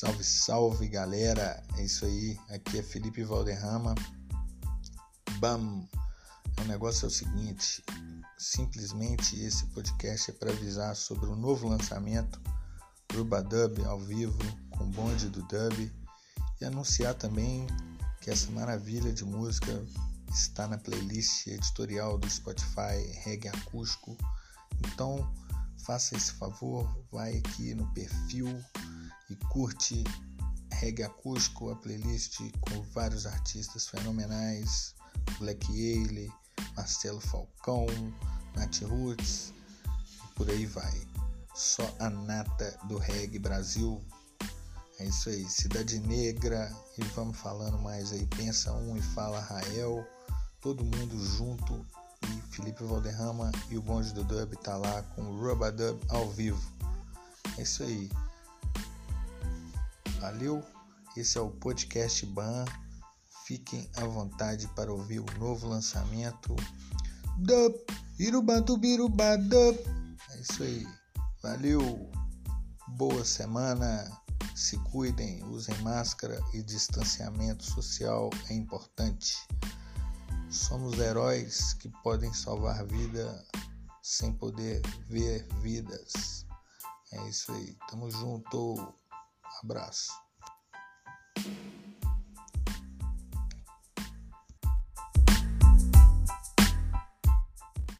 Salve, salve galera! É isso aí, aqui é Felipe Valderrama. Bam! O negócio é o seguinte: simplesmente esse podcast é para avisar sobre o novo lançamento do Dub ao vivo com o bonde do Dub e anunciar também que essa maravilha de música está na playlist editorial do Spotify Reggae Acústico. Então, faça esse favor, vai aqui no perfil e curte Reggae Acústico, a playlist com vários artistas fenomenais, Black Ailey, Marcelo Falcão, Nath Roots, e por aí vai. Só a nata do reggae Brasil. É isso aí, Cidade Negra, e vamos falando mais aí. Pensa um e fala Rael, todo mundo junto. E Felipe Valderrama e o bonde do Dub tá lá com o Rubadub ao vivo. É isso aí. Valeu? Esse é o podcast Ban. Fiquem à vontade para ouvir o novo lançamento Dub Irubatubiruba Dub. É isso aí. Valeu. Boa semana. Se cuidem, usem máscara e distanciamento social é importante. Somos heróis que podem salvar vida sem poder ver vidas. É isso aí. Tamo junto. Abraço.